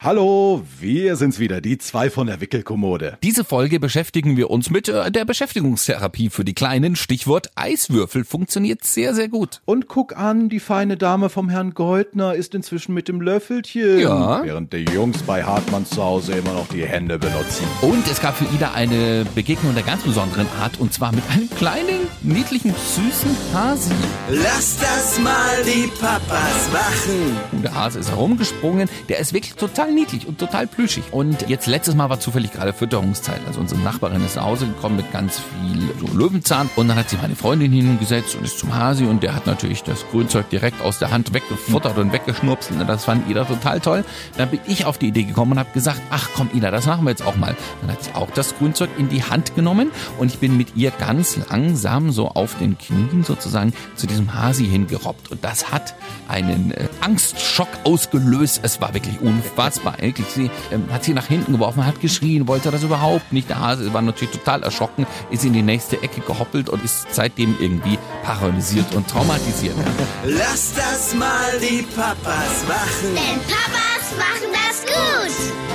Hallo, wir sind's wieder, die zwei von der Wickelkommode. Diese Folge beschäftigen wir uns mit äh, der Beschäftigungstherapie für die Kleinen. Stichwort Eiswürfel funktioniert sehr, sehr gut. Und guck an, die feine Dame vom Herrn Goldner ist inzwischen mit dem Löffelchen. Ja. Während die Jungs bei Hartmann zu Hause immer noch die Hände benutzen. Und es gab für Ida eine Begegnung der ganz besonderen Art und zwar mit einem kleinen, niedlichen, süßen Hasi. Lass das mal die Papas machen. Und der Hase ist herumgesprungen. Der ist wirklich total niedlich und total plüschig. Und jetzt letztes Mal war zufällig gerade Fütterungszeit. Also unsere Nachbarin ist nach Hause gekommen mit ganz viel so Löwenzahn. Und dann hat sich meine Freundin hingesetzt und ist zum Hasi. Und der hat natürlich das Grünzeug direkt aus der Hand weggefuttert und weggeschnurpst. Und das fand Ida total toll. Dann bin ich auf die Idee gekommen und habe gesagt, ach komm Ida, das machen wir jetzt auch mal. Dann hat sie auch das Grünzeug in die Hand genommen. Und ich bin mit ihr ganz langsam so auf den Knien sozusagen zu diesem Hasi hingerobbt. Und das hat einen äh, Angstschock ausgelöst. Es war wirklich unfassbar eklig. Sie ähm, hat sie nach hinten geworfen, hat geschrien, wollte das überhaupt nicht. Der Hase war natürlich total erschrocken, ist in die nächste Ecke gehoppelt und ist seitdem irgendwie paralysiert und traumatisiert. Lass das mal die Papas machen. Denn Papas machen das gut.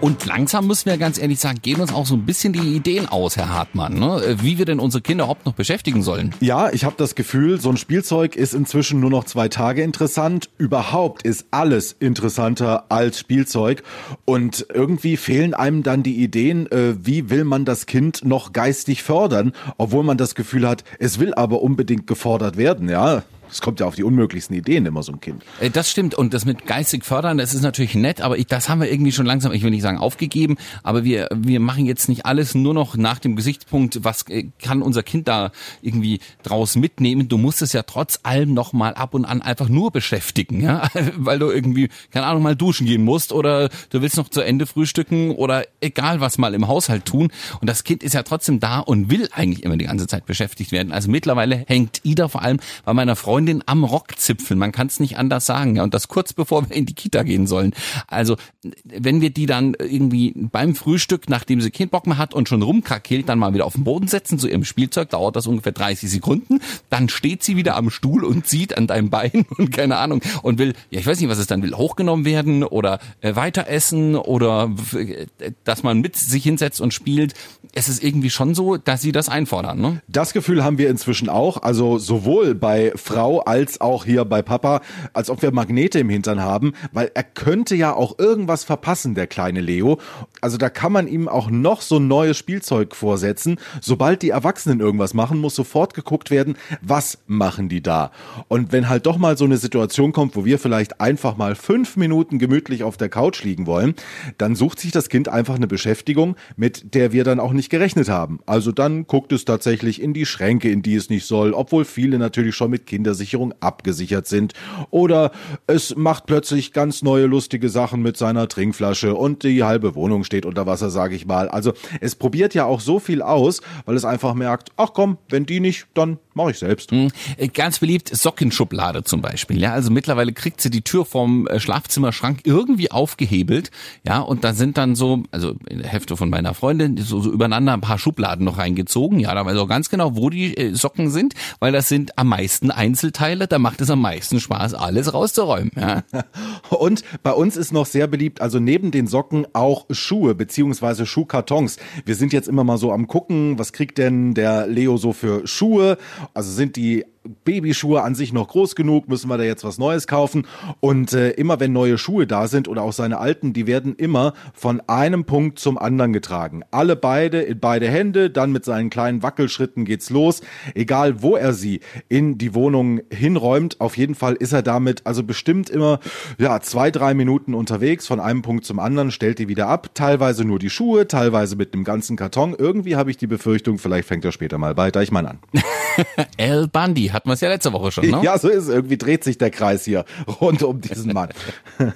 Und langsam müssen wir ganz ehrlich sagen, gehen uns auch so ein bisschen die Ideen aus, Herr Hartmann, ne? wie wir denn unsere Kinder überhaupt noch beschäftigen sollen. Ja, ich habe das Gefühl, so ein Spielzeug ist inzwischen nur noch zwei Tage interessant. Überhaupt ist alles interessanter als Spielzeug. Und irgendwie fehlen einem dann die Ideen, äh, wie will man das Kind noch geistig fördern, obwohl man das Gefühl hat, es will aber unbedingt gefordert werden, ja. Es kommt ja auf die unmöglichsten Ideen immer so ein Kind. Äh, Das stimmt und das mit geistig fördern, das ist natürlich nett, aber ich, das haben wir irgendwie schon langsam, ich will nicht sagen aufgegeben, aber wir wir machen jetzt nicht alles nur noch nach dem Gesichtspunkt, was äh, kann unser Kind da irgendwie draus mitnehmen. Du musst es ja trotz allem noch mal ab und an einfach nur beschäftigen, ja, weil du irgendwie keine Ahnung mal duschen gehen musst oder du willst noch zu Ende frühstücken oder egal was mal im Haushalt tun und das Kind ist ja trotzdem da und will eigentlich immer die ganze Zeit beschäftigt werden. Also mittlerweile hängt Ida vor allem bei meiner Freundin am Rockzipfel. Man kann es nicht anders sagen. Ja, und das kurz bevor wir in die Kita gehen sollen. Also, wenn wir die dann irgendwie beim Frühstück, nachdem sie keinen Bock mehr hat und schon rumkrakelt, dann mal wieder auf den Boden setzen zu ihrem Spielzeug, dauert das ungefähr 30 Sekunden. Dann steht sie wieder am Stuhl und zieht an deinem Bein und keine Ahnung und will, ja, ich weiß nicht, was es dann will, hochgenommen werden oder äh, weiter essen oder äh, dass man mit sich hinsetzt und spielt. Es ist irgendwie schon so, dass sie das einfordern. Ne? Das Gefühl haben wir inzwischen auch, also sowohl bei Frau als auch hier bei Papa, als ob wir Magnete im Hintern haben, weil er könnte ja auch irgendwas verpassen, der kleine Leo. Also da kann man ihm auch noch so neues Spielzeug vorsetzen. Sobald die Erwachsenen irgendwas machen, muss sofort geguckt werden, was machen die da? Und wenn halt doch mal so eine Situation kommt, wo wir vielleicht einfach mal fünf Minuten gemütlich auf der Couch liegen wollen, dann sucht sich das Kind einfach eine Beschäftigung, mit der wir dann auch nicht gerechnet haben. Also dann guckt es tatsächlich in die Schränke, in die es nicht soll, obwohl viele natürlich schon mit Kindersicherung abgesichert sind. Oder es macht plötzlich ganz neue lustige Sachen mit seiner Trinkflasche und die halbe Wohnung steht unter Wasser, sage ich mal. Also es probiert ja auch so viel aus, weil es einfach merkt, ach komm, wenn die nicht, dann mache ich selbst. Äh, Ganz beliebt Sockenschublade zum Beispiel. Ja, also mittlerweile kriegt sie die Tür vom äh, Schlafzimmerschrank irgendwie aufgehebelt. Ja, und da sind dann so, also in der Hälfte von meiner Freundin, so, so übereinander ein paar Schubladen noch reingezogen. Ja, da weiß auch ganz genau, wo die äh, Socken sind, weil das sind am meisten Einzelteile. Da macht es am meisten Spaß, alles rauszuräumen. Ja. Und bei uns ist noch sehr beliebt, also neben den Socken auch Schuhe beziehungsweise Schuhkartons. Wir sind jetzt immer mal so am gucken, was kriegt denn der Leo so für Schuhe? Also sind die Babyschuhe an sich noch groß genug, müssen wir da jetzt was Neues kaufen. Und äh, immer wenn neue Schuhe da sind oder auch seine alten, die werden immer von einem Punkt zum anderen getragen. Alle beide in beide Hände, dann mit seinen kleinen Wackelschritten geht's los. Egal wo er sie in die Wohnung hinräumt, auf jeden Fall ist er damit also bestimmt immer ja zwei drei Minuten unterwegs von einem Punkt zum anderen, stellt die wieder ab. Teilweise nur die Schuhe, teilweise mit einem ganzen Karton. Irgendwie habe ich die Befürchtung, vielleicht fängt er später mal bei Deichmann an. Al Hatten wir es ja letzte Woche schon. Ne? Ja, so ist es. Irgendwie dreht sich der Kreis hier rund um diesen Mann.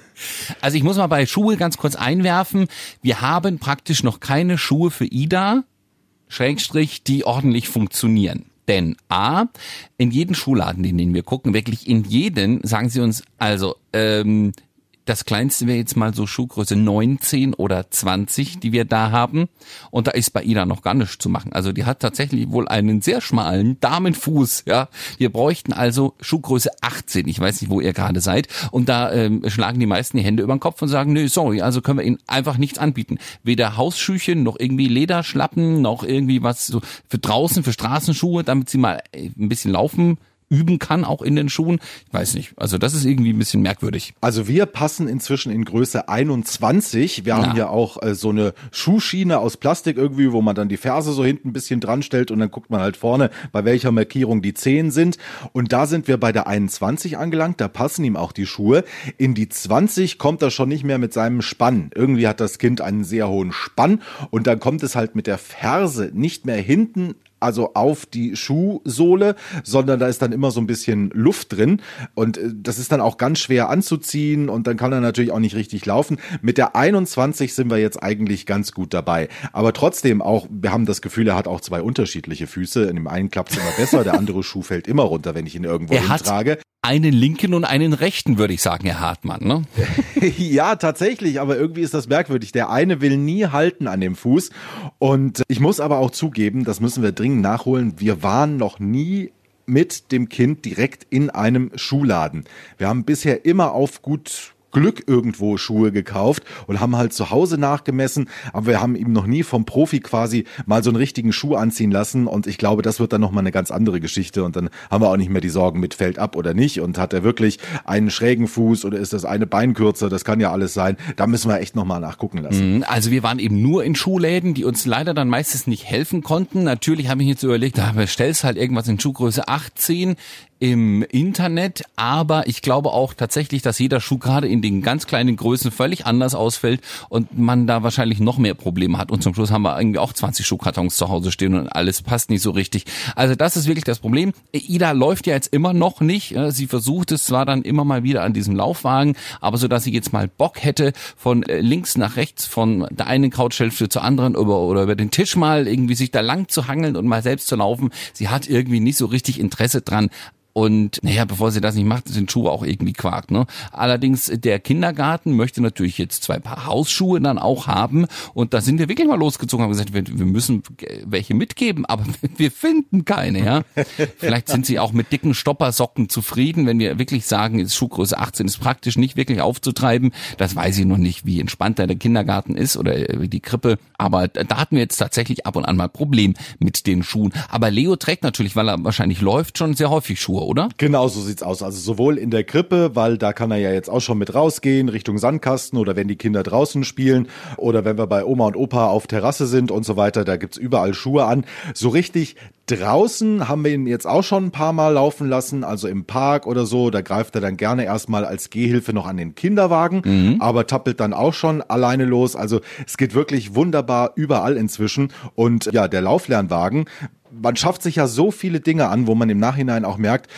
Also ich muss mal bei Schuhe ganz kurz einwerfen. Wir haben praktisch noch keine Schuhe für Ida, Schrägstrich, die ordentlich funktionieren. Denn A, in jeden Schuhladen, in den wir gucken, wirklich in jeden, sagen sie uns, also, ähm, Das kleinste wäre jetzt mal so Schuhgröße 19 oder 20, die wir da haben. Und da ist bei Ida noch gar nichts zu machen. Also die hat tatsächlich wohl einen sehr schmalen Damenfuß. Ja, wir bräuchten also Schuhgröße 18. Ich weiß nicht, wo ihr gerade seid. Und da ähm, schlagen die meisten die Hände über den Kopf und sagen, nö, sorry, also können wir ihnen einfach nichts anbieten. Weder Hausschüchen noch irgendwie Lederschlappen noch irgendwie was so für draußen, für Straßenschuhe, damit sie mal äh, ein bisschen laufen üben kann, auch in den Schuhen. Ich weiß nicht. Also das ist irgendwie ein bisschen merkwürdig. Also wir passen inzwischen in Größe 21. Wir haben ja auch äh, so eine Schuhschiene aus Plastik irgendwie, wo man dann die Ferse so hinten ein bisschen dran stellt und dann guckt man halt vorne, bei welcher Markierung die Zehen sind. Und da sind wir bei der 21 angelangt. Da passen ihm auch die Schuhe. In die 20 kommt er schon nicht mehr mit seinem Spann. Irgendwie hat das Kind einen sehr hohen Spann und dann kommt es halt mit der Ferse nicht mehr hinten also auf die Schuhsohle, sondern da ist dann immer so ein bisschen Luft drin und äh, das ist dann auch ganz schwer anzuziehen und dann kann er natürlich auch nicht richtig laufen. Mit der 21 sind wir jetzt eigentlich ganz gut dabei, aber trotzdem auch, wir haben das Gefühl, er hat auch zwei unterschiedliche Füße. In dem einen klappt es immer besser, der andere Schuh fällt immer runter, wenn ich ihn irgendwo er hintrage einen linken und einen rechten, würde ich sagen, Herr Hartmann. Ne? ja, tatsächlich, aber irgendwie ist das merkwürdig. Der eine will nie halten an dem Fuß. Und ich muss aber auch zugeben, das müssen wir dringend nachholen, wir waren noch nie mit dem Kind direkt in einem Schuhladen. Wir haben bisher immer auf gut Glück irgendwo Schuhe gekauft und haben halt zu Hause nachgemessen, aber wir haben ihm noch nie vom Profi quasi mal so einen richtigen Schuh anziehen lassen. Und ich glaube, das wird dann nochmal eine ganz andere Geschichte. Und dann haben wir auch nicht mehr die Sorgen mit fällt ab oder nicht. Und hat er wirklich einen schrägen Fuß oder ist das eine Bein kürzer, das kann ja alles sein, da müssen wir echt nochmal nachgucken lassen. Mhm, also wir waren eben nur in Schuhläden, die uns leider dann meistens nicht helfen konnten. Natürlich habe ich jetzt überlegt, da bestellst halt irgendwas in Schuhgröße 18 im Internet, aber ich glaube auch tatsächlich, dass jeder Schuh gerade in den ganz kleinen Größen völlig anders ausfällt und man da wahrscheinlich noch mehr Probleme hat. Und zum Schluss haben wir irgendwie auch 20 Schuhkartons zu Hause stehen und alles passt nicht so richtig. Also das ist wirklich das Problem. Ida läuft ja jetzt immer noch nicht. Sie versucht es zwar dann immer mal wieder an diesem Laufwagen, aber so dass sie jetzt mal Bock hätte, von äh, links nach rechts, von der einen Couchhälfte zur anderen über, oder über den Tisch mal irgendwie sich da lang zu hangeln und mal selbst zu laufen. Sie hat irgendwie nicht so richtig Interesse dran. Und naja, bevor sie das nicht macht, sind Schuhe auch irgendwie Quark. Ne? Allerdings, der Kindergarten möchte natürlich jetzt zwei Paar Hausschuhe dann auch haben. Und da sind wir wirklich mal losgezogen und haben gesagt, wir, wir müssen welche mitgeben, aber wir finden keine. Ja? Vielleicht sind sie auch mit dicken Stoppersocken zufrieden, wenn wir wirklich sagen, ist Schuhgröße 18 ist praktisch nicht wirklich aufzutreiben. Das weiß ich noch nicht, wie entspannt der Kindergarten ist oder wie die Krippe. Aber da hatten wir jetzt tatsächlich ab und an mal Problem mit den Schuhen. Aber Leo trägt natürlich, weil er wahrscheinlich läuft, schon sehr häufig Schuhe oder? Genau, so sieht's aus. Also sowohl in der Krippe, weil da kann er ja jetzt auch schon mit rausgehen, Richtung Sandkasten oder wenn die Kinder draußen spielen oder wenn wir bei Oma und Opa auf Terrasse sind und so weiter, da gibt's überall Schuhe an. So richtig draußen haben wir ihn jetzt auch schon ein paar Mal laufen lassen, also im Park oder so, da greift er dann gerne erstmal als Gehhilfe noch an den Kinderwagen, mhm. aber tappelt dann auch schon alleine los. Also es geht wirklich wunderbar überall inzwischen und ja, der Lauflernwagen, man schafft sich ja so viele Dinge an, wo man im Nachhinein auch merkt,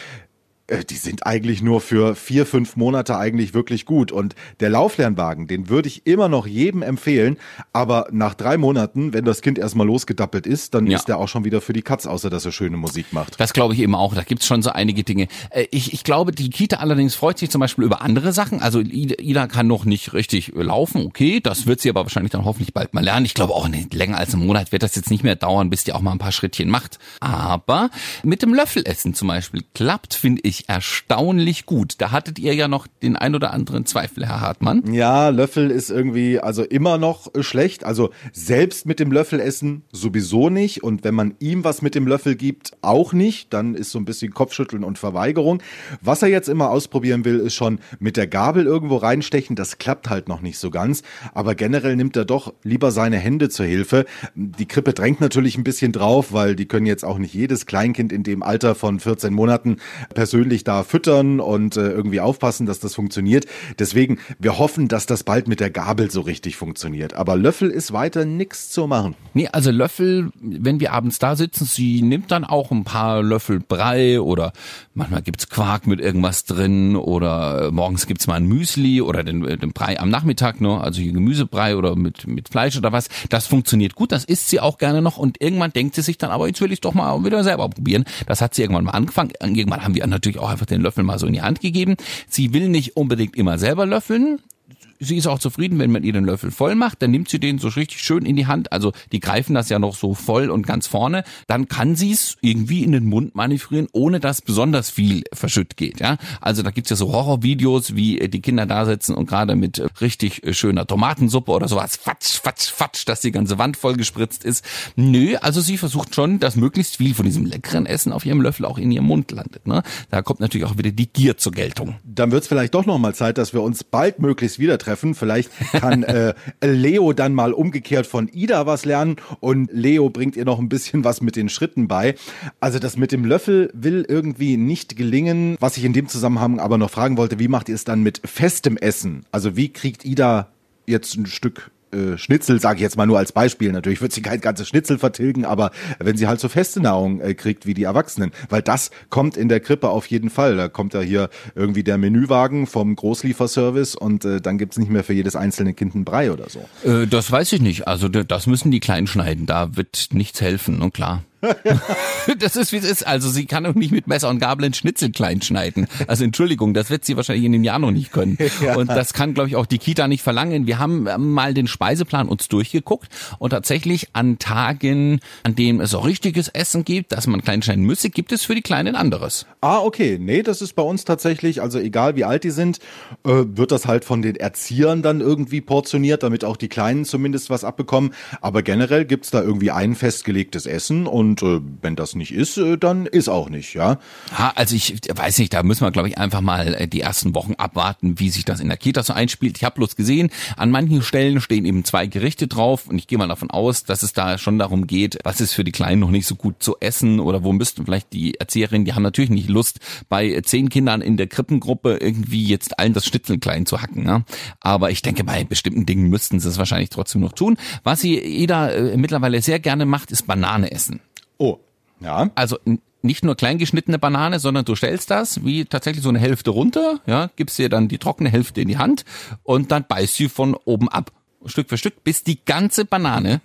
die sind eigentlich nur für vier, fünf Monate eigentlich wirklich gut. Und der Lauflernwagen, den würde ich immer noch jedem empfehlen. Aber nach drei Monaten, wenn das Kind erstmal losgedappelt ist, dann ja. ist der auch schon wieder für die Katz, außer dass er schöne Musik macht. Das glaube ich eben auch. Da gibt's schon so einige Dinge. Äh, ich, ich glaube, die Kita allerdings freut sich zum Beispiel über andere Sachen. Also Ida kann noch nicht richtig laufen. Okay, das wird sie aber wahrscheinlich dann hoffentlich bald mal lernen. Ich glaube auch nicht länger als einen Monat wird das jetzt nicht mehr dauern, bis die auch mal ein paar Schrittchen macht. Aber mit dem Löffelessen zum Beispiel klappt, finde ich, wirklich erstaunlich gut. Da hattet ihr ja noch den ein oder anderen Zweifel, Herr Hartmann. Ja, Löffel ist irgendwie also immer noch schlecht. Also selbst mit dem Löffel essen sowieso nicht. Und wenn man ihm was mit dem Löffel gibt, auch nicht. Dann ist so ein bisschen Kopfschütteln und Verweigerung. Was er jetzt immer ausprobieren will, ist schon mit der Gabel irgendwo reinstechen. Das klappt halt noch nicht so ganz. Aber generell nimmt er doch lieber seine Hände zur Hilfe. Die Krippe drängt natürlich ein bisschen drauf, weil die können jetzt auch nicht jedes Kleinkind in dem Alter von 14 Monaten persönlich persönlich da füttern und äh, irgendwie aufpassen, dass das funktioniert. Deswegen, wir hoffen, dass das bald mit der Gabel so richtig funktioniert. Aber Löffel ist weiter nichts zu machen. Nee, also Löffel, wenn wir abends da sitzen, sie nimmt dann auch ein paar Löffel Brei oder manchmal gibt's Quark mit irgendwas drin oder morgens gibt's mal ein Müsli oder den, äh, den Brei am Nachmittag, ne? also hier Gemüsebrei oder mit, mit Fleisch oder was. Das funktioniert gut, das isst sie auch gerne noch und irgendwann denkt sie sich dann, aber jetzt will ich doch mal wieder selber probieren. Das hat sie irgendwann mal angefangen. Irgendwann haben wir natürlich natürlich auch einfach den Löffel mal so in die Hand gegeben. Sie will nicht unbedingt immer selber löffeln, sie ist auch zufrieden, wenn man ihr den Löffel voll macht, dann nimmt sie den so richtig schön in die Hand. Also die greifen das ja noch so voll und ganz vorne. Dann kann sie es irgendwie in den Mund manövrieren, ohne dass besonders viel verschütt geht. Ja, also da gibt's ja so Horrorvideos, wie die Kinder da sitzen und gerade mit richtig schöner Tomatensuppe oder sowas, fatsch, fatsch, fatsch, dass die ganze Wand voll gespritzt ist. Nö, also sie versucht schon, dass möglichst viel von diesem leckeren Essen auf ihrem Löffel auch in ihrem Mund landet. Ne? Da kommt natürlich auch wieder die Gier zur Geltung. Dann wird's vielleicht doch noch mal Zeit, dass wir uns bald möglichst wieder treffen. Vielleicht kann äh, Leo dann mal umgekehrt von Ida was lernen und Leo bringt ihr noch ein bisschen was mit den Schritten bei. Also das mit dem Löffel will irgendwie nicht gelingen. Was ich in dem Zusammenhang aber noch fragen wollte, wie macht ihr es dann mit festem Essen? Also wie kriegt Ida jetzt ein Stück äh, Schnitzel, sage ich jetzt mal nur als Beispiel. Natürlich wird sie kein ganzes Schnitzel vertilgen, aber wenn sie halt so feste Nahrung äh, kriegt wie die Erwachsenen, weil das kommt in der Krippe auf jeden Fall. Da kommt ja hier irgendwie der Menüwagen vom Großlieferservice und äh, dann gibt's nicht mehr für jedes einzelne Kind einen Brei oder so. Äh, das weiß ich nicht. Also das müssen die klein schneiden. Da wird nichts helfen, und klar. das ist wie es ist. Also sie kann auch nicht mit Messer und Gabel einen Schnitzel klein schneiden. Also Entschuldigung, das wird sie wahrscheinlich in dem Jahr noch nicht können. Ja. Und das kann, glaube ich, auch die Kita nicht verlangen. Wir haben mal den Speiseplan uns durchgeguckt und tatsächlich an Tagen, an denen es auch richtiges Essen gibt, dass man klein schneiden müsse, gibt es für die Kleinen anderes. Ah, okay. Nee, das ist bei uns tatsächlich, also egal wie alt die sind, äh, wird das halt von den Erziehern dann irgendwie portioniert, damit auch die Kleinen zumindest was abbekommen. Aber generell gibt's da irgendwie ein festgelegtes Essen und äh, wenn das nicht ist, äh, dann ist auch nicht, ja. Ha, also ich weiß nicht, da müssen wir, glaube ich, einfach mal äh, die ersten Wochen abwarten, wie sich das in der Kita so einspielt. Ich habe bloß gesehen, an manchen Stellen stehen eben zwei Gerichte drauf und ich gehe mal davon aus, dass es da schon darum geht, was ist für die Kleinen noch nicht so gut zu essen oder wo müssten vielleicht die Erzieherinnen, die haben natürlich nicht Lust, bei zehn Kindern in der Krippengruppe irgendwie jetzt allen das Schnitzel klein zu hacken. Ne? Aber ich denke, bei bestimmten Dingen müssten sie es wahrscheinlich trotzdem noch tun. Was sie jeder äh, mittlerweile sehr gerne macht, ist Banane essen. Oh, ja. Also nicht nur kleingeschnittene Banane, sondern du stellst das wie tatsächlich so eine Hälfte runter, ja, gibst dir dann die trockene Hälfte in die Hand und dann beißt sie von oben ab. Stück für Stück, bis die ganze Banane,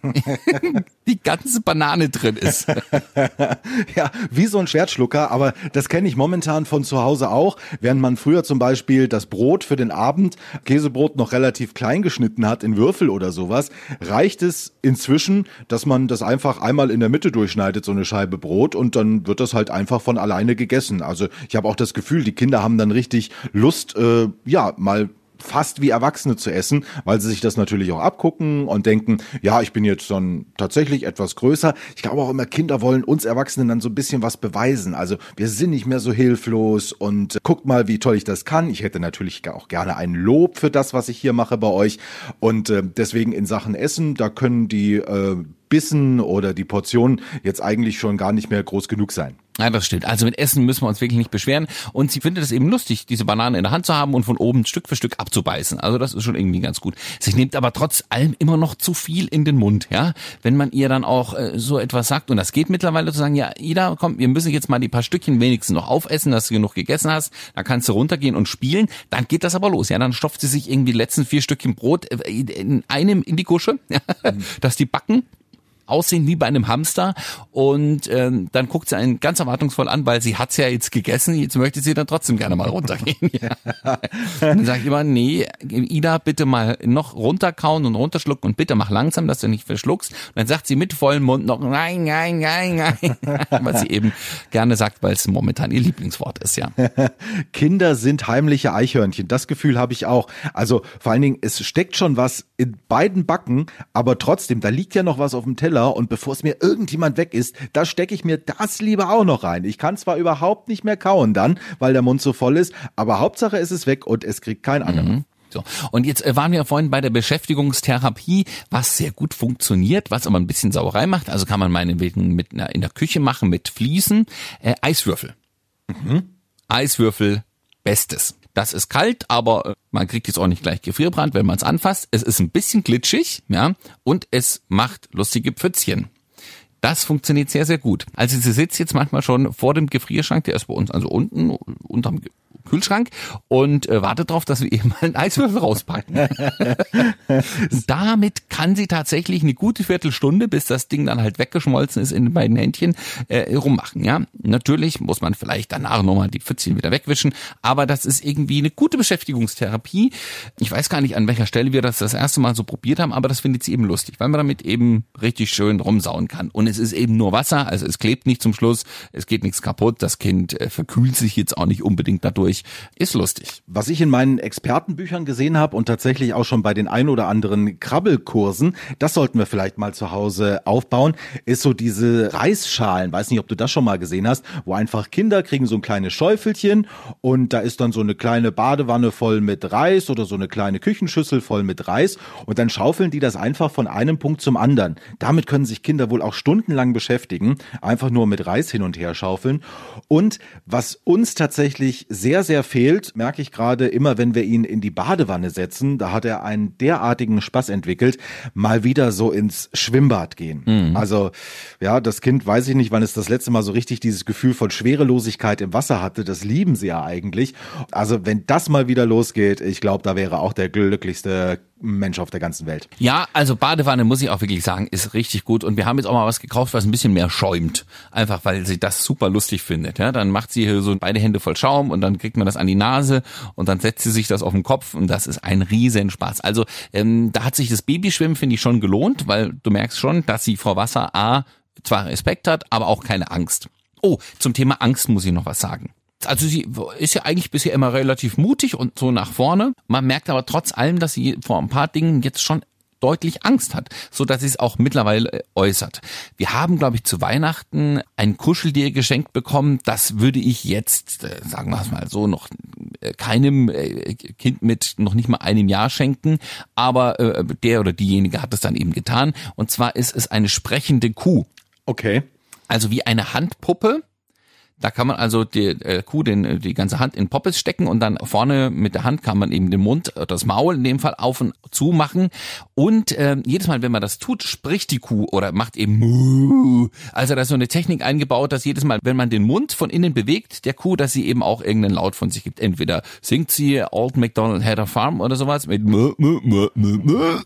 die ganze Banane drin ist. ja, wie so ein Schwertschlucker, aber das kenne ich momentan von zu Hause auch. Während man früher zum Beispiel das Brot für den Abend, Käsebrot noch relativ klein geschnitten hat in Würfel oder sowas, reicht es inzwischen, dass man das einfach einmal in der Mitte durchschneidet, so eine Scheibe Brot, und dann wird das halt einfach von alleine gegessen. Also ich habe auch das Gefühl, die Kinder haben dann richtig Lust, äh, ja, mal fast wie Erwachsene zu essen, weil sie sich das natürlich auch abgucken und denken, ja, ich bin jetzt dann tatsächlich etwas größer. Ich glaube auch immer, Kinder wollen uns Erwachsenen dann so ein bisschen was beweisen. Also wir sind nicht mehr so hilflos und äh, guckt mal, wie toll ich das kann. Ich hätte natürlich auch gerne ein Lob für das, was ich hier mache bei euch. Und äh, deswegen in Sachen Essen, da können die äh, Bissen oder die Portionen jetzt eigentlich schon gar nicht mehr groß genug sein. Ja, das stimmt. Also mit Essen müssen wir uns wirklich nicht beschweren. Und sie findet es eben lustig, diese Banane in der Hand zu haben und von oben Stück für Stück abzubeißen. Also das ist schon irgendwie ganz gut. Sie nimmt aber trotz allem immer noch zu viel in den Mund, ja. Wenn man ihr dann auch äh, so etwas sagt, und das geht mittlerweile zu sagen, ja, Ida, komm, wir müssen jetzt mal die paar Stückchen wenigstens noch aufessen, dass du genug gegessen hast, dann kannst du runtergehen und spielen, dann geht das aber los. Ja, dann stopft sie sich irgendwie die letzten vier Stückchen Brot äh, in einem in die Kusche, dass die backen aussehen wie bei einem Hamster und ähm, dann guckt sie einen ganz erwartungsvoll an, weil sie hat's ja jetzt gegessen, jetzt möchte sie dann trotzdem gerne mal runtergehen. dann sage ich immer, nee, Ida, bitte mal noch runterkauen und runterschlucken und bitte mach langsam, dass du nicht verschluckst. Und dann sagt sie mit vollem Mund noch nein, nein, nein, nein, was sie eben gerne sagt, weil es momentan ihr Lieblingswort ist, ja. Kinder sind heimliche Eichhörnchen, das Gefühl habe ich auch. Also vor allen Dingen, es steckt schon was in beiden Backen, aber trotzdem, da liegt ja noch was auf dem Teller Teller und bevor es mir irgendjemand weg ist, da stecke ich mir das lieber auch noch rein. Ich kann zwar überhaupt nicht mehr kauen dann, weil der Mund so voll ist, aber Hauptsache ist es weg und es kriegt kein anderer. Mhm. So. Und jetzt äh, waren wir vorhin bei der Beschäftigungstherapie, was sehr gut funktioniert, was aber ein bisschen Sauerei macht. Also kann man meinetwegen mit einer, in der Küche machen mit Fliesen. Äh, Eiswürfel. Mhm. Eiswürfel, bestes. Das ist kalt, aber äh, man kriegt jetzt auch nicht gleich Gefrierbrand, wenn man es anfasst. Es ist ein bisschen glitschig, ja, und es macht lustige Pfützchen. Das funktioniert sehr, sehr gut. Also sie sitzt jetzt manchmal schon vor dem Gefrierschrank, der ist bei uns also unten, unterm Kühlschrank und äh, wartet darauf, dass wir eben mal einen Eiswürfel rauspacken. Damit kann sie tatsächlich eine gute Viertelstunde, bis das Ding dann halt weggeschmolzen ist in den beiden Händchen, äh, rummachen. Ja, natürlich muss man vielleicht danach nochmal die Pfützchen wieder wegwischen, aber das ist irgendwie eine gute Beschäftigungstherapie. Ich weiß gar nicht, an welcher Stelle wir das das erste Mal so probiert haben, aber das findet sie eben lustig, weil man damit eben richtig schön rumsauen kann. Und es ist eben nur Wasser, also es klebt nicht zum Schluss, es geht nichts kaputt, das Kind äh, verkühlt sich jetzt auch nicht unbedingt dadurch. Ist lustig. Was ich in meinen Expertenbüchern gesehen habe und tatsächlich auch schon bei den ein oder anderen Krabbelkursen, das sollten wir vielleicht mal zu Hause aufbauen, ist so diese Reisschalen. Weiß nicht, ob du das schon mal gesehen hast, wo einfach Kinder kriegen so ein kleines Schäufelchen und da ist dann so eine kleine Badewanne voll mit Reis oder so eine kleine Küchenschüssel voll mit Reis und dann schaufeln die das einfach von einem Punkt zum anderen. Damit können sich Kinder wohl auch stundenlang beschäftigen, einfach nur mit Reis hin und her schaufeln. Und was uns tatsächlich sehr, sehr fehlt, merke ich gerade immer, wenn wir ihn in die Badewanne setzen, da hat er einen derartigen Spaß entwickelt, mal wieder so ins Schwimmbad gehen. Mhm. Also, ja, das Kind weiß ich nicht, wann es das letzte Mal so richtig dieses Gefühl von Schwerelosigkeit im Wasser hatte. Das lieben sie ja eigentlich. Also, wenn das mal wieder losgeht, ich glaube, da wäre auch der glücklichste Mensch auf der ganzen Welt. Ja, also Badewanne muss ich auch wirklich sagen, ist richtig gut. Und wir haben jetzt auch mal was gekauft, was ein bisschen mehr schäumt. Einfach weil sie das super lustig findet. Ja, dann macht sie hier so beide Hände voll Schaum und dann kriegt man das an die Nase und dann setzt sie sich das auf den Kopf und das ist ein Riesenspaß. Also ähm, da hat sich das Babyschwimmen, finde ich, schon gelohnt, weil du merkst schon, dass sie vor Wasser A zwar Respekt hat, aber auch keine Angst. Oh, zum Thema Angst muss ich noch was sagen also sie ist ja eigentlich bisher immer relativ mutig und so nach vorne. Man merkt aber trotz allem, dass sie vor ein paar Dingen jetzt schon deutlich Angst hat, so dass sie es auch mittlerweile äh, äußert. Wir haben, glaube ich, zu Weihnachten ein Kuscheltier geschenkt bekommen. Das würde ich jetzt, äh, sagen wir es mal so, noch äh, keinem Kind mit noch nicht mal einem Jahr schenken, aber der oder diejenige hat es dann eben getan. Und zwar ist es eine sprechende Kuh. Okay. Also wie eine Handpuppe, da kann man also die äh, Kuh den, die ganze Hand in Poppes stecken und dann vorne mit der Hand kann man eben den Mund, äh, das Maul in dem Fall auf und zu machen. Und äh, jedes Mal, wenn man das tut, spricht die Kuh oder macht eben Muh. Also da ist so eine Technik eingebaut, dass jedes Mal, wenn man den Mund von innen bewegt, der Kuh, dass sie eben auch irgendeinen Laut von sich gibt. Entweder singt sie Old MacDonald had a farm oder sowas mit Muh, Muh, Muh, Muh, Muh.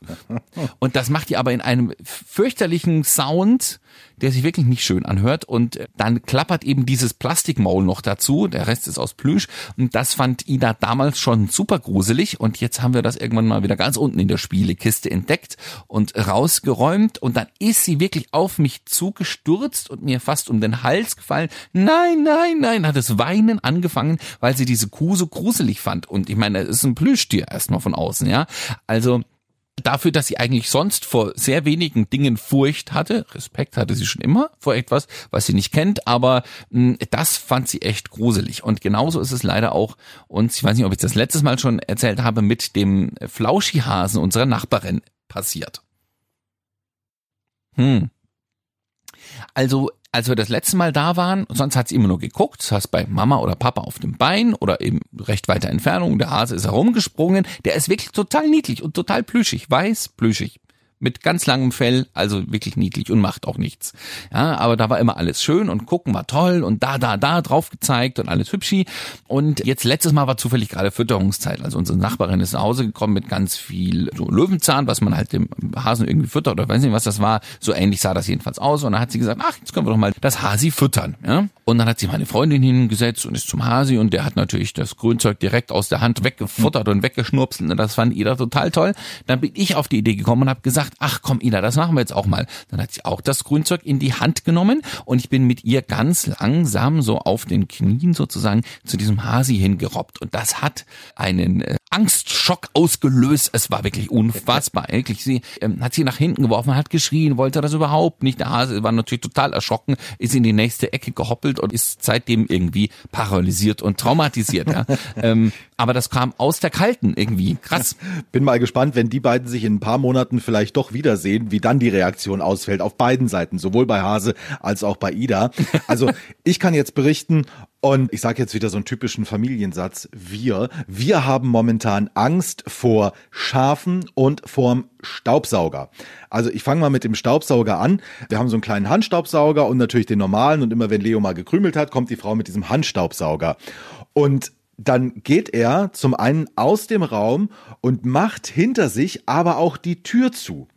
Und das macht die aber in einem fürchterlichen Sound, der sich wirklich nicht schön anhört. Und dann klappert eben dieses Plastikmaul noch dazu. Der Rest ist aus Plüsch. Und das fand Ida damals schon super gruselig. Und jetzt haben wir das irgendwann mal wieder ganz unten in der Spielekiste entdeckt und rausgeräumt. Und dann ist sie wirklich auf mich zugestürzt und mir fast um den Hals gefallen. Nein, nein, nein, hat es weinen angefangen, weil sie diese Kuh so gruselig fand. Und ich meine, es ist ein Plüschtier erstmal von außen, ja. Also dafür, dass sie eigentlich sonst vor sehr wenigen Dingen Furcht hatte. Respekt hatte sie schon immer vor etwas, was sie nicht kennt, aber mh, hm, das fand sie echt gruselig. Und genauso ist es leider auch uns, ich weiß nicht, ob ich das letztes Mal schon erzählt habe, mit dem Flauschihasen unserer Nachbarin passiert. Hm. Also als wir das letzte Mal da waren, sonst hat sie immer nur geguckt, das bei Mama oder Papa auf dem Bein oder eben recht weiter Entfernung, der Hase ist herumgesprungen, der ist wirklich total niedlich und total plüschig, weiß, plüschig mit ganz langem Fell, also wirklich niedlich und macht auch nichts. Ja, aber da war immer alles schön und gucken war toll und da, da, da drauf gezeigt und alles hübschi. Und jetzt letztes Mal war zufällig gerade Fütterungszeit. Also unsere Nachbarin ist nach Hause gekommen mit ganz viel so Löwenzahn, was man halt dem Hasen irgendwie füttert oder weiß nicht, was das war. So ähnlich sah das jedenfalls aus. Und dann hat sie gesagt, ach, jetzt können wir doch mal das Hasi füttern. Ja? Und dann hat sich meine Freundin hingesetzt und ist zum Hasi und der hat natürlich das Grünzeug direkt aus der Hand weggefuttert und weggeschnurpselt. Und das fand Ida total toll. Dann bin ich auf die Idee gekommen und habe gesagt, ach komm Ida, das machen wir jetzt auch mal. Dann hat sie auch das Grünzeug in die Hand genommen und ich bin mit ihr ganz langsam so auf den Knien sozusagen zu diesem Hasi hingerobbt und das hat einen äh, Angstschock ausgelöst. Es war wirklich unfassbar. Wirklich, sie ähm, hat sie nach hinten geworfen, hat geschrien, wollte das überhaupt nicht. Der Hase war natürlich total erschrocken, ist in die nächste Ecke gehoppelt und ist seitdem irgendwie paralysiert und traumatisiert. Ja. ähm, aber das kam aus der Kalten irgendwie. Krass. Bin mal gespannt, wenn die beiden sich in ein paar Monaten vielleicht doch wiedersehen, wie dann die Reaktion ausfällt auf beiden Seiten, sowohl bei Hase als auch bei Ida. Also ich kann jetzt berichten, und ich sage jetzt wieder so einen typischen Familiensatz, wir, wir haben momentan Angst vor Schafen und vorm Staubsauger. Also ich fange mal mit dem Staubsauger an. Wir haben so einen kleinen Handstaubsauger und natürlich den normalen und immer wenn Leo mal gekrümelt hat, kommt die Frau mit diesem Handstaubsauger. Und dann geht er zum einen aus dem Raum und macht hinter sich aber auch die Tür zu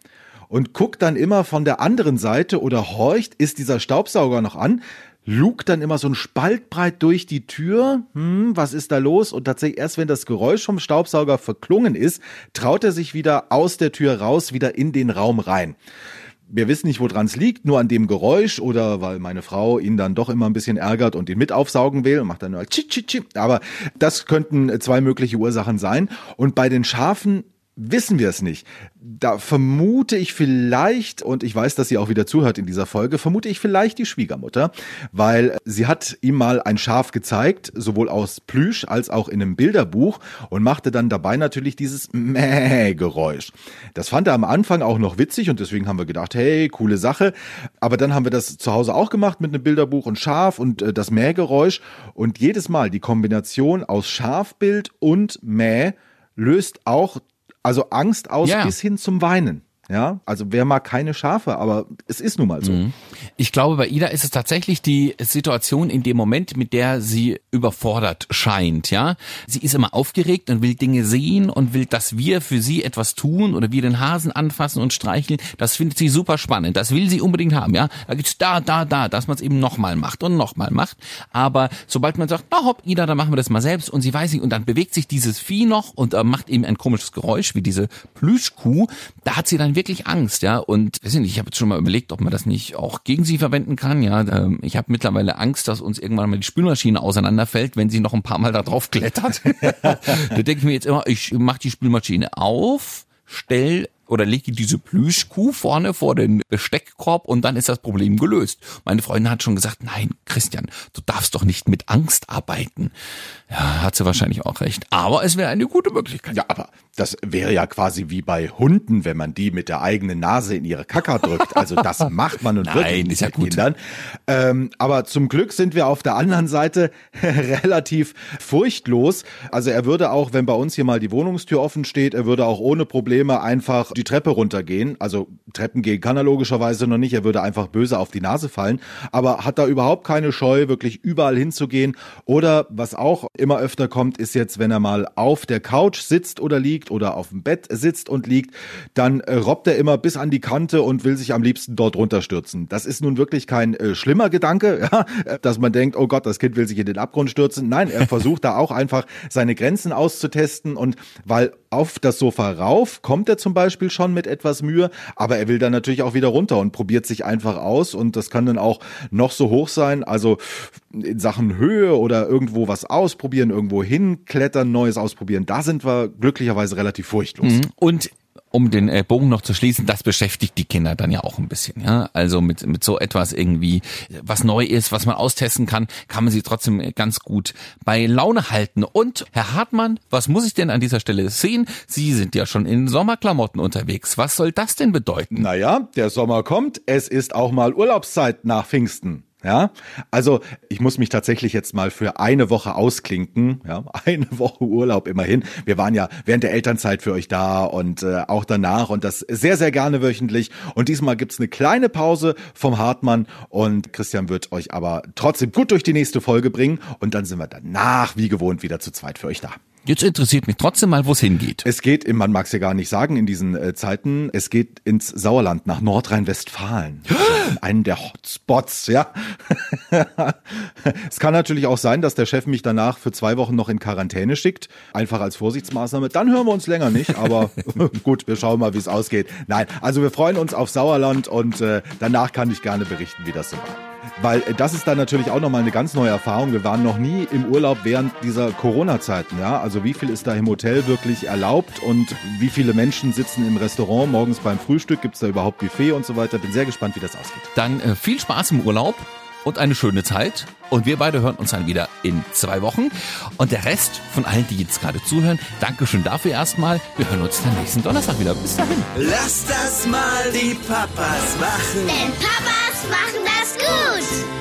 und guckt dann immer von der anderen Seite oder horcht, ist dieser Staubsauger noch an, lugt dann immer so ein Spalt breit durch die Tür. Hm, was ist da los? Und tatsächlich erst wenn das Geräusch vom Staubsauger verklungen ist, traut er sich wieder aus der Tür raus, wieder in den Raum rein. Wir wissen nicht, woran es liegt, nur an dem Geräusch oder weil meine Frau ihn dann doch immer ein bisschen ärgert und ihn mit aufsaugen will und macht dann nur tschi, tschi, tschi. Aber das könnten zwei mögliche Ursachen sein. Und bei den Schafen wissen wir es nicht. Da vermute ich vielleicht, und ich weiß, dass sie auch wieder zuhört in dieser Folge, vermute ich vielleicht die Schwiegermutter, weil sie hat ihm mal ein Schaf gezeigt, sowohl aus Plüsch als auch in einem Bilderbuch und machte dann dabei natürlich dieses Mäh-Geräusch. Das fand er am Anfang auch noch witzig und deswegen haben wir gedacht, hey, coole Sache. Aber dann haben wir das zu Hause auch gemacht mit einem Bilderbuch und Schaf und äh, das Mähgeräusch und jedes Mal die Kombination aus Schafbild und Mäh löst auch also Angst aus Ja. bis hin zum Weinen. Ja, also wer mag keine Schafe, aber es ist nun mal so. Mhm. Ich glaube, bei Ida ist es tatsächlich die Situation in dem Moment, mit der sie überfordert scheint, ja. Sie ist immer aufgeregt und will Dinge sehen und will, dass wir für sie etwas tun oder wir den Hasen anfassen und streicheln. Das findet sie super spannend. Das will sie unbedingt haben, ja. Da gibt's da, da, da, dass man es eben nochmal macht und nochmal macht. Aber sobald man sagt, na hopp, Ida, dann machen wir das mal selbst und sie weiß nicht, und dann bewegt sich dieses Vieh noch und äh, macht eben ein komisches Geräusch wie diese Plüschkuh, da hat sie dann wirklich Angst, ja. Und weiß ich nicht, ich habe jetzt schon mal überlegt, ob man das nicht auch gegen sie verwenden kann, ja. Ähm, ich habe mittlerweile Angst, dass uns irgendwann mal die Spülmaschine auseinanderfällt, wenn sie noch ein paar Mal da drauf klettert. da denke ich mir jetzt immer, ich mache die Spülmaschine auf, stell oder lege diese Plüschkuh vorne vor den Besteckkorb und dann ist das Problem gelöst. Meine Freundin hat schon gesagt, nein, Christian, du darfst doch nicht mit Angst arbeiten. Ja, hat sie wahrscheinlich auch recht. Aber es wäre eine gute Möglichkeit. Ja, aber das wäre ja quasi wie bei Hunden, wenn man die mit der eigenen Nase in ihre Kacker drückt. Also das macht man und Nein, wirklich nicht ist ja mit gut. Kindern. Ähm, aber zum Glück sind wir auf der anderen Seite relativ furchtlos. Also er würde auch, wenn bei uns hier mal die Wohnungstür offen steht, er würde auch ohne Probleme einfach die Treppe runtergehen. Also Treppen gehen kann er logischerweise noch nicht. Er würde einfach böse auf die Nase fallen. Aber hat da überhaupt keine Scheu, wirklich überall hinzugehen. Oder was auch immer öfter kommt, ist jetzt, wenn er mal auf der Couch sitzt oder liegt oder auf dem Bett sitzt und liegt, dann äh, robbt er immer bis an die Kante und will sich am liebsten dort runterstürzen. Das ist nun wirklich kein äh, schlimmer Gedanke, ja, dass man denkt, oh Gott, das Kind will sich in den Abgrund stürzen. Nein, er versucht da auch einfach seine Grenzen auszutesten und weil auf das Sofa rauf kommt er zum Beispiel schon mit etwas Mühe, aber er will dann natürlich auch wieder runter und probiert sich einfach aus und das kann dann auch noch so hoch sein, also in Sachen Höhe oder irgendwo was ausprobieren, irgendwo hinklettern, Neues ausprobieren, da sind wir glücklicherweise relativ furchtlos. Und um den äh, Bogen noch zu schließen, das beschäftigt die Kinder dann ja auch ein bisschen, ja. Also mit, mit so etwas irgendwie, was neu ist, was man austesten kann, kann man sie trotzdem ganz gut bei Laune halten. Und Herr Hartmann, was muss ich denn an dieser Stelle sehen? Sie sind ja schon in Sommerklamotten unterwegs. Was soll das denn bedeuten? Naja, der Sommer kommt, es ist auch mal Urlaubszeit nach Pfingsten. Ja, also ich muss mich tatsächlich jetzt mal für eine Woche ausklinken. Ja, eine Woche Urlaub immerhin. Wir waren ja während der Elternzeit für euch da und äh, auch danach und das sehr, sehr gerne wöchentlich. Und diesmal gibt's eine kleine Pause vom Hartmann und Christian wird euch aber trotzdem gut durch die nächste Folge bringen und dann sind wir danach wie gewohnt wieder zu zweit für euch da. Jetzt interessiert mich trotzdem mal, wo es hingeht. Es geht, man mag es ja gar nicht sagen in diesen äh, Zeiten, es geht ins Sauerland, nach Nordrhein-Westfalen. Also einen der Hotspots, ja. es kann natürlich auch sein, dass der Chef mich danach für zwei Wochen noch in Quarantäne schickt, einfach als Vorsichtsmaßnahme. Dann hören wir uns länger nicht, aber gut, wir schauen mal, wie es ausgeht. Nein, also wir freuen uns auf Sauerland und äh, danach kann ich gerne berichten, wie das so war. Weil äh, das ist dann natürlich auch nochmal eine ganz neue Erfahrung. Wir waren noch nie im Urlaub während dieser Corona-Zeiten. Ja? Also wie viel ist da im Hotel wirklich erlaubt und wie viele Menschen sitzen im Restaurant morgens beim Frühstück? Gibt es da überhaupt Buffet und so weiter? Bin sehr gespannt, wie das ausgeht. Dann äh, viel Spaß im Urlaub und eine schöne Zeit. Und wir beide hören uns dann wieder in zwei Wochen. Und der Rest von allen, die jetzt gerade zuhören, Dankeschön dafür erstmal. Wir hören uns dann nächsten Donnerstag wieder. Bis dahin. Lass das mal die Papas machen. Denn Papa Jungs machen das gut.